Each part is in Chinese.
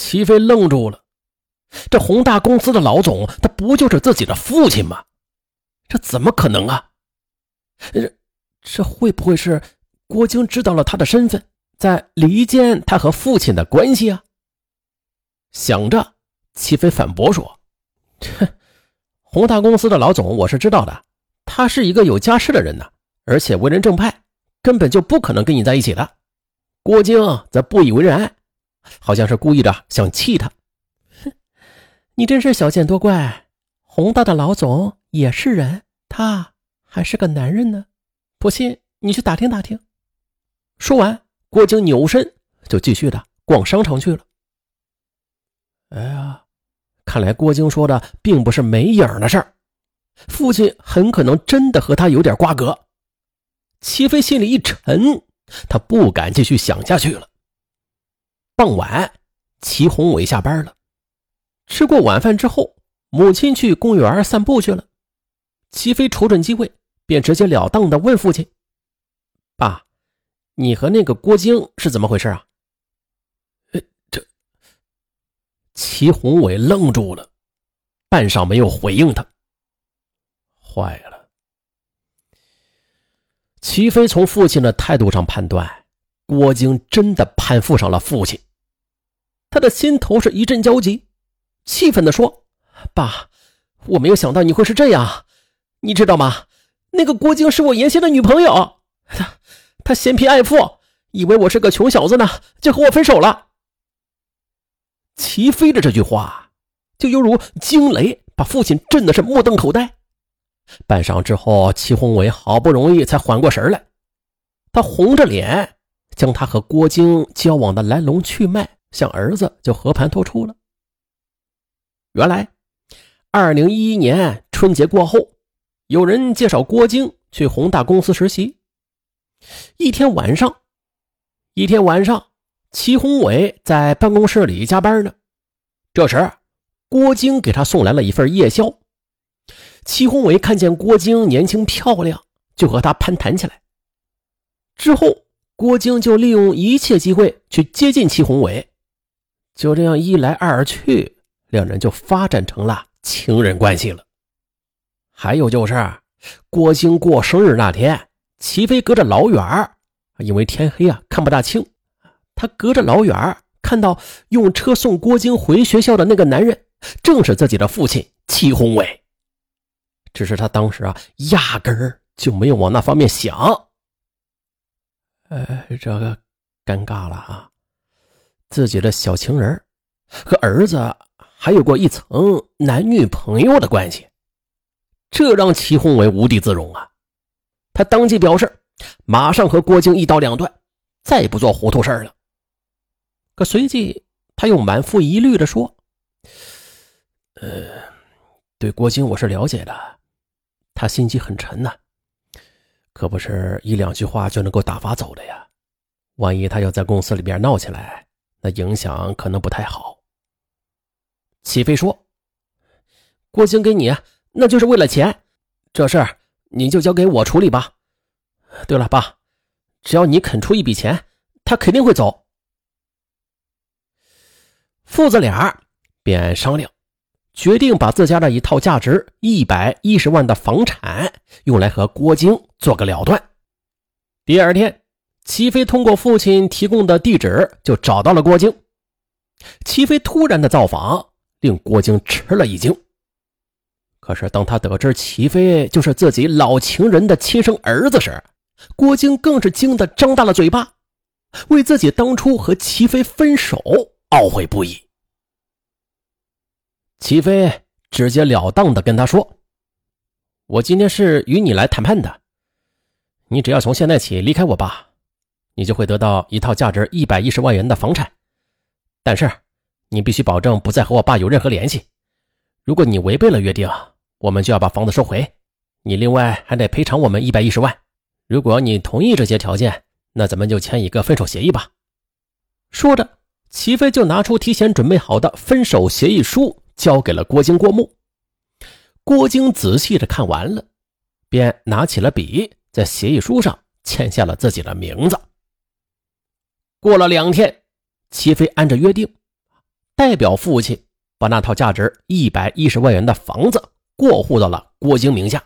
齐飞愣住了，这宏大公司的老总，他不就是自己的父亲吗？这怎么可能啊？这这会不会是郭晶知道了他的身份，在离间他和父亲的关系啊？想着，齐飞反驳说：“哼，宏大公司的老总我是知道的，他是一个有家室的人呢，而且为人正派，根本就不可能跟你在一起的。”郭晶则不以为然。好像是故意的，想气他。哼，你真是小见多怪。宏大的老总也是人，他还是个男人呢。不信，你去打听打听。说完，郭靖扭身就继续的逛商场去了。哎呀，看来郭靖说的并不是没影的事儿，父亲很可能真的和他有点瓜葛。齐飞心里一沉，他不敢继续想下去了。傍晚，齐宏伟下班了。吃过晚饭之后，母亲去公园散步去了。齐飞瞅准机会，便直截了当的问父亲：“爸，你和那个郭晶是怎么回事啊？”，这齐宏伟愣住了，半晌没有回应他。坏了！齐飞从父亲的态度上判断，郭晶真的攀附上了父亲。他的心头是一阵焦急，气愤地说：“爸，我没有想到你会是这样，你知道吗？那个郭靖是我原先的女朋友，他他嫌贫爱富，以为我是个穷小子呢，就和我分手了。”齐飞的这句话，就犹如惊雷，把父亲震的是目瞪口呆。半晌之后，齐宏伟好不容易才缓过神来，他红着脸将他和郭靖交往的来龙去脉。向儿子就和盘托出了。原来，二零一一年春节过后，有人介绍郭晶去宏大公司实习。一天晚上，一天晚上，齐宏伟在办公室里加班呢。这时，郭晶给他送来了一份夜宵。齐宏伟看见郭晶年轻漂亮，就和他攀谈起来。之后，郭晶就利用一切机会去接近齐宏伟。就这样一来二去，两人就发展成了情人关系了。还有就是，郭晶过生日那天，齐飞隔着老远因为天黑啊看不大清，他隔着老远看到用车送郭晶回学校的那个男人，正是自己的父亲齐宏伟。只是他当时啊，压根儿就没有往那方面想。呃，这个尴尬了啊。自己的小情人和儿子还有过一层男女朋友的关系，这让齐宏伟无地自容啊！他当即表示，马上和郭靖一刀两断，再不做糊涂事了。可随即他又满腹疑虑地说：“呃，对郭靖我是了解的，他心机很沉呐，可不是一两句话就能够打发走的呀。万一他要在公司里边闹起来……”那影响可能不太好。齐飞说：“郭靖给你，那就是为了钱，这事儿你就交给我处理吧。对了，爸，只要你肯出一笔钱，他肯定会走。”父子俩便商量，决定把自家的一套价值一百一十万的房产用来和郭靖做个了断。第二天。齐飞通过父亲提供的地址就找到了郭京。齐飞突然的造访令郭京吃了一惊。可是当他得知齐飞就是自己老情人的亲生儿子时，郭京更是惊得张大了嘴巴，为自己当初和齐飞分手懊悔不已。齐飞直截了当的跟他说：“我今天是与你来谈判的，你只要从现在起离开我吧。”你就会得到一套价值一百一十万元的房产，但是你必须保证不再和我爸有任何联系。如果你违背了约定，我们就要把房子收回。你另外还得赔偿我们一百一十万。如果你同意这些条件，那咱们就签一个分手协议吧。说着，齐飞就拿出提前准备好的分手协议书，交给了郭晶、郭木。郭晶仔细的看完了，便拿起了笔，在协议书上签下了自己的名字。过了两天，齐飞按照约定，代表父亲把那套价值一百一十万元的房子过户到了郭晶名下。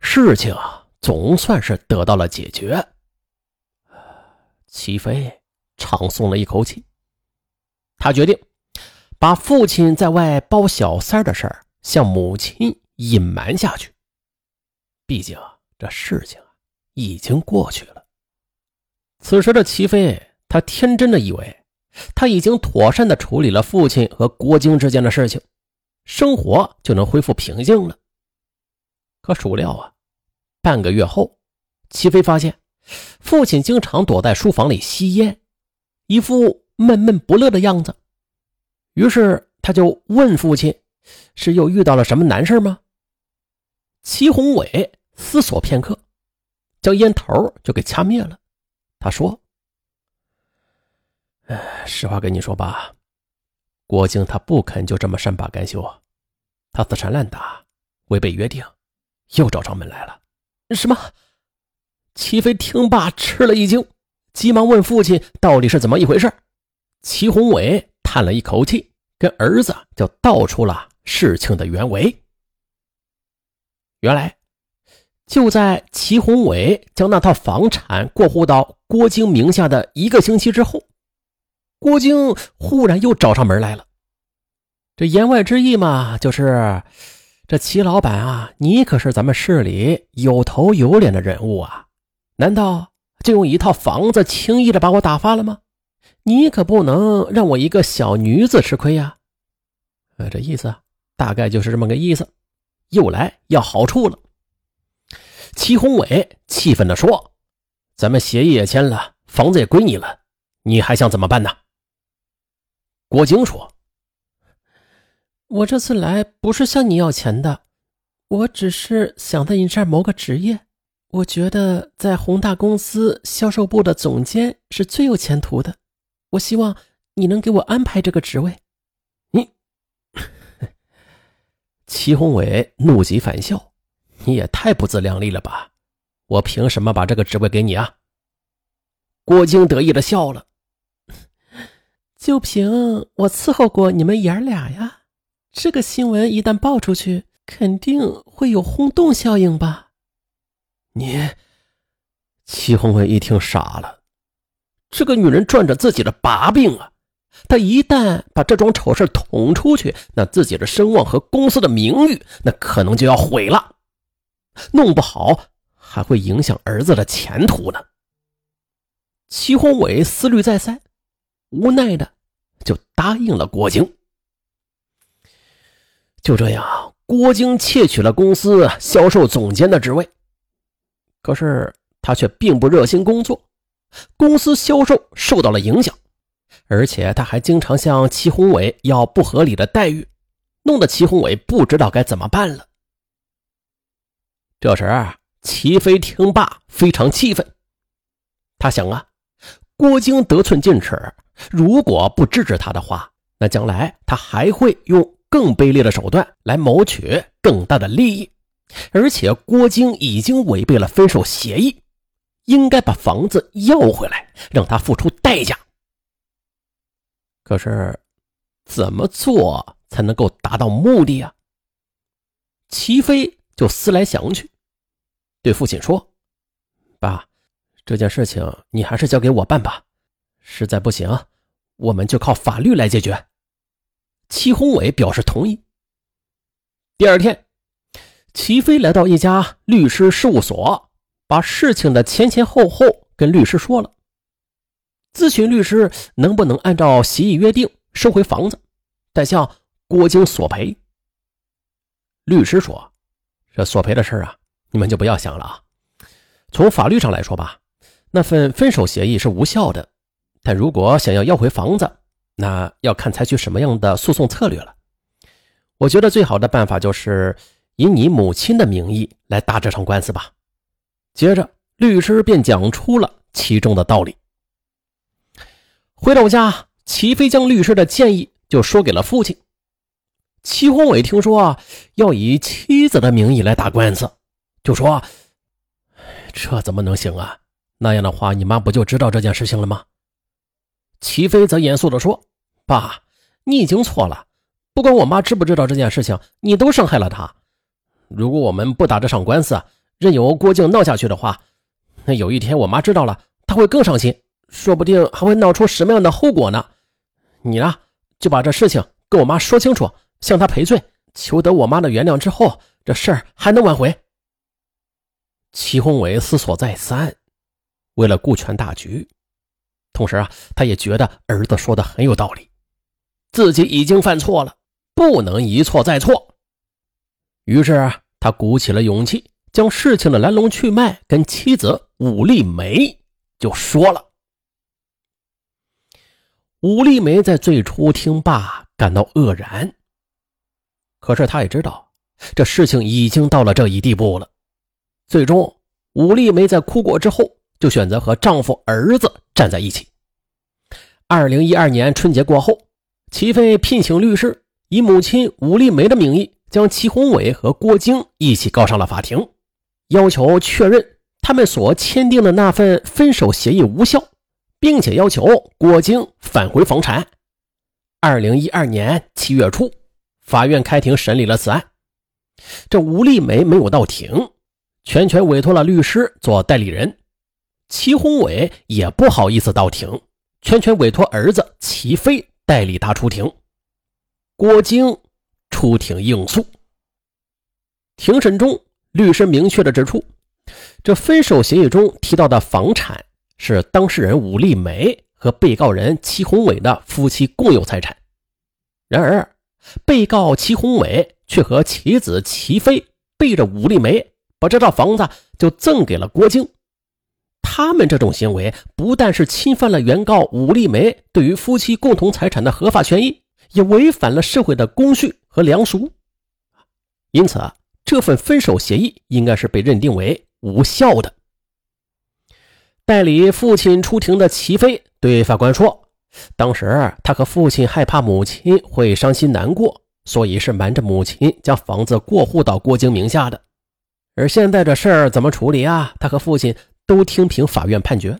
事情啊总算是得到了解决。齐飞长松了一口气，他决定把父亲在外包小三的事儿向母亲隐瞒下去。毕竟这事情已经过去了。此时的齐飞，他天真的以为他已经妥善的处理了父亲和郭晶之间的事情，生活就能恢复平静了。可孰料啊，半个月后，齐飞发现父亲经常躲在书房里吸烟，一副闷闷不乐的样子。于是他就问父亲：“是又遇到了什么难事吗？”齐宏伟。思索片刻，将烟头就给掐灭了。他说：“哎，实话跟你说吧，郭靖他不肯就这么善罢甘休，他死缠烂打，违背约定，又找上门来了。”什么？齐飞听罢吃了一惊，急忙问父亲：“到底是怎么一回事？”齐宏伟叹了一口气，跟儿子就道出了事情的原委。原来。就在齐宏伟将那套房产过户到郭晶名下的一个星期之后，郭晶忽然又找上门来了。这言外之意嘛，就是这齐老板啊，你可是咱们市里有头有脸的人物啊，难道就用一套房子轻易的把我打发了吗？你可不能让我一个小女子吃亏呀！呃，这意思大概就是这么个意思，又来要好处了。齐宏伟气愤地说：“咱们协议也签了，房子也归你了，你还想怎么办呢？”郭晶说：“我这次来不是向你要钱的，我只是想在你这儿谋个职业。我觉得在宏大公司销售部的总监是最有前途的，我希望你能给我安排这个职位。”你，齐宏伟怒极反笑。你也太不自量力了吧！我凭什么把这个职位给你啊？郭晶得意的笑了，就凭我伺候过你们爷俩呀。这个新闻一旦爆出去，肯定会有轰动效应吧？你，齐宏伟一听傻了，这个女人攥着自己的把柄啊！她一旦把这桩丑事捅出去，那自己的声望和公司的名誉，那可能就要毁了。弄不好还会影响儿子的前途呢。齐宏伟思虑再三，无奈的就答应了郭晶。就这样，郭晶窃取了公司销售总监的职位。可是他却并不热心工作，公司销售受到了影响，而且他还经常向齐宏伟要不合理的待遇，弄得齐宏伟不知道该怎么办了。这时，齐飞听罢非常气愤。他想啊，郭晶得寸进尺，如果不制止他的话，那将来他还会用更卑劣的手段来谋取更大的利益。而且，郭晶已经违背了分手协议，应该把房子要回来，让他付出代价。可是，怎么做才能够达到目的啊？齐飞就思来想去。对父亲说：“爸，这件事情你还是交给我办吧。实在不行，我们就靠法律来解决。”齐宏伟表示同意。第二天，齐飞来到一家律师事务所，把事情的前前后后跟律师说了，咨询律师能不能按照协议约定收回房子，再向郭晶索赔。律师说：“这索赔的事啊。”你们就不要想了啊！从法律上来说吧，那份分手协议是无效的。但如果想要要回房子，那要看采取什么样的诉讼策略了。我觉得最好的办法就是以你母亲的名义来打这场官司吧。接着，律师便讲出了其中的道理。回到家，齐飞将律师的建议就说给了父亲。齐宏伟听说啊，要以妻子的名义来打官司。就说：“这怎么能行啊？那样的话，你妈不就知道这件事情了吗？”齐飞则严肃地说：“爸，你已经错了。不管我妈知不知道这件事情，你都伤害了她。如果我们不打这场官司，任由郭靖闹下去的话，那有一天我妈知道了，她会更伤心，说不定还会闹出什么样的后果呢？你呢，就把这事情跟我妈说清楚，向她赔罪，求得我妈的原谅之后，这事儿还能挽回。齐宏伟思索再三，为了顾全大局，同时啊，他也觉得儿子说的很有道理，自己已经犯错了。不能一错再错。于是啊他鼓起了勇气，将事情的来龙去脉跟妻子武丽梅就说了。武丽梅在最初听罢感到愕然，可是她也知道这事情已经到了这一地步了。最终，武丽梅在哭过之后，就选择和丈夫、儿子站在一起。二零一二年春节过后，齐飞聘请律师。以母亲武丽梅的名义，将齐宏伟和郭晶一起告上了法庭，要求确认他们所签订的那份分手协议无效，并且要求郭晶返回房产。二零一二年七月初，法院开庭审理了此案。这吴丽梅没有到庭，全权委托了律师做代理人。齐宏伟也不好意思到庭，全权委托儿子齐飞代理他出庭。郭晶出庭应诉。庭审中，律师明确的指出，这分手协议中提到的房产是当事人武丽梅和被告人齐宏伟的夫妻共有财产。然而，被告齐宏伟却和妻子齐飞背着武丽梅，把这套房子就赠给了郭晶。他们这种行为不但是侵犯了原告武丽梅对于夫妻共同财产的合法权益。也违反了社会的公序和良俗，因此，这份分手协议应该是被认定为无效的。代理父亲出庭的齐飞对法官说：“当时他和父亲害怕母亲会伤心难过，所以是瞒着母亲将房子过户到郭晶名下的。而现在这事儿怎么处理啊？他和父亲都听凭法院判决。”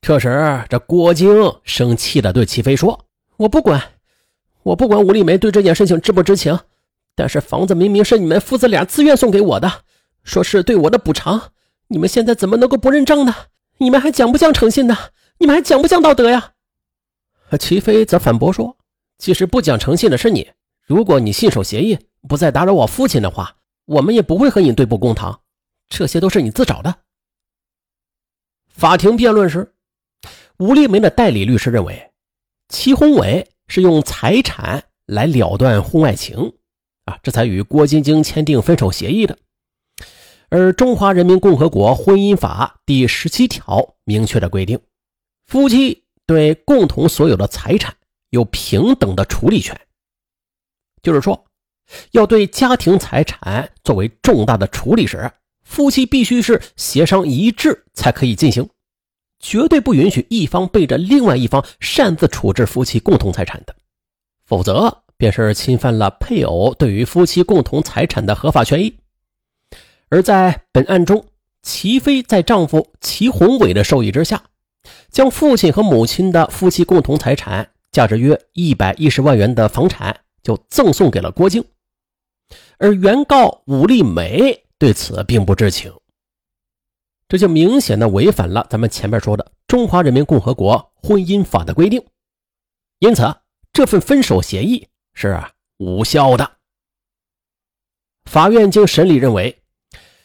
这时，这郭晶生气的对齐飞说。我不管，我不管吴丽梅对这件事情知不知情，但是房子明明是你们父子俩自愿送给我的，说是对我的补偿，你们现在怎么能够不认账呢？你们还讲不讲诚信呢？你们还讲不讲道德呀？齐飞则反驳说：“其实不讲诚信的是你，如果你信守协议，不再打扰我父亲的话，我们也不会和你对簿公堂，这些都是你自找的。”法庭辩论时，吴丽梅的代理律师认为。齐宏伟是用财产来了断婚外情，啊，这才与郭晶晶签订分手协议的。而《中华人民共和国婚姻法》第十七条明确的规定，夫妻对共同所有的财产有平等的处理权，就是说，要对家庭财产作为重大的处理时，夫妻必须是协商一致才可以进行。绝对不允许一方背着另外一方擅自处置夫妻共同财产的，否则便是侵犯了配偶对于夫妻共同财产的合法权益。而在本案中，齐飞在丈夫齐宏伟的授意之下，将父亲和母亲的夫妻共同财产价值约一百一十万元的房产就赠送给了郭晶，而原告武丽梅对此并不知情。这就明显的违反了咱们前面说的《中华人民共和国婚姻法》的规定，因此这份分手协议是无效的。法院经审理认为，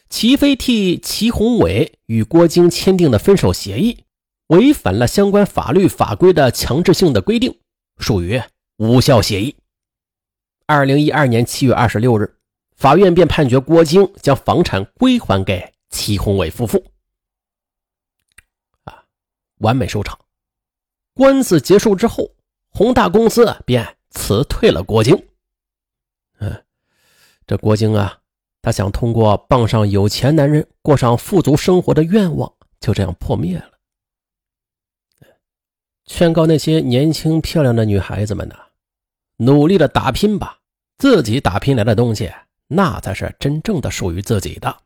齐飞替齐宏伟与郭晶签订的分手协议违反了相关法律法规的强制性的规定，属于无效协议。二零一二年七月二十六日，法院便判决郭晶将房产归还给。齐宏伟夫妇，啊，完美收场。官司结束之后，宏大公司便辞退了郭晶。嗯，这郭晶啊，他想通过傍上有钱男人，过上富足生活的愿望，就这样破灭了。劝告那些年轻漂亮的女孩子们呢，努力的打拼吧，自己打拼来的东西，那才是真正的属于自己的。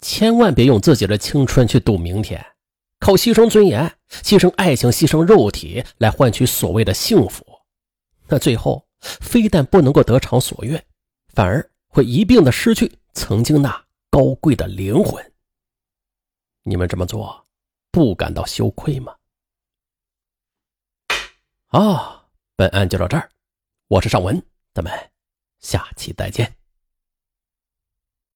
千万别用自己的青春去赌明天，靠牺牲尊严、牺牲爱情、牺牲肉体来换取所谓的幸福，那最后非但不能够得偿所愿，反而会一并的失去曾经那高贵的灵魂。你们这么做，不感到羞愧吗？啊，本案就到这儿，我是尚文，咱们下期再见。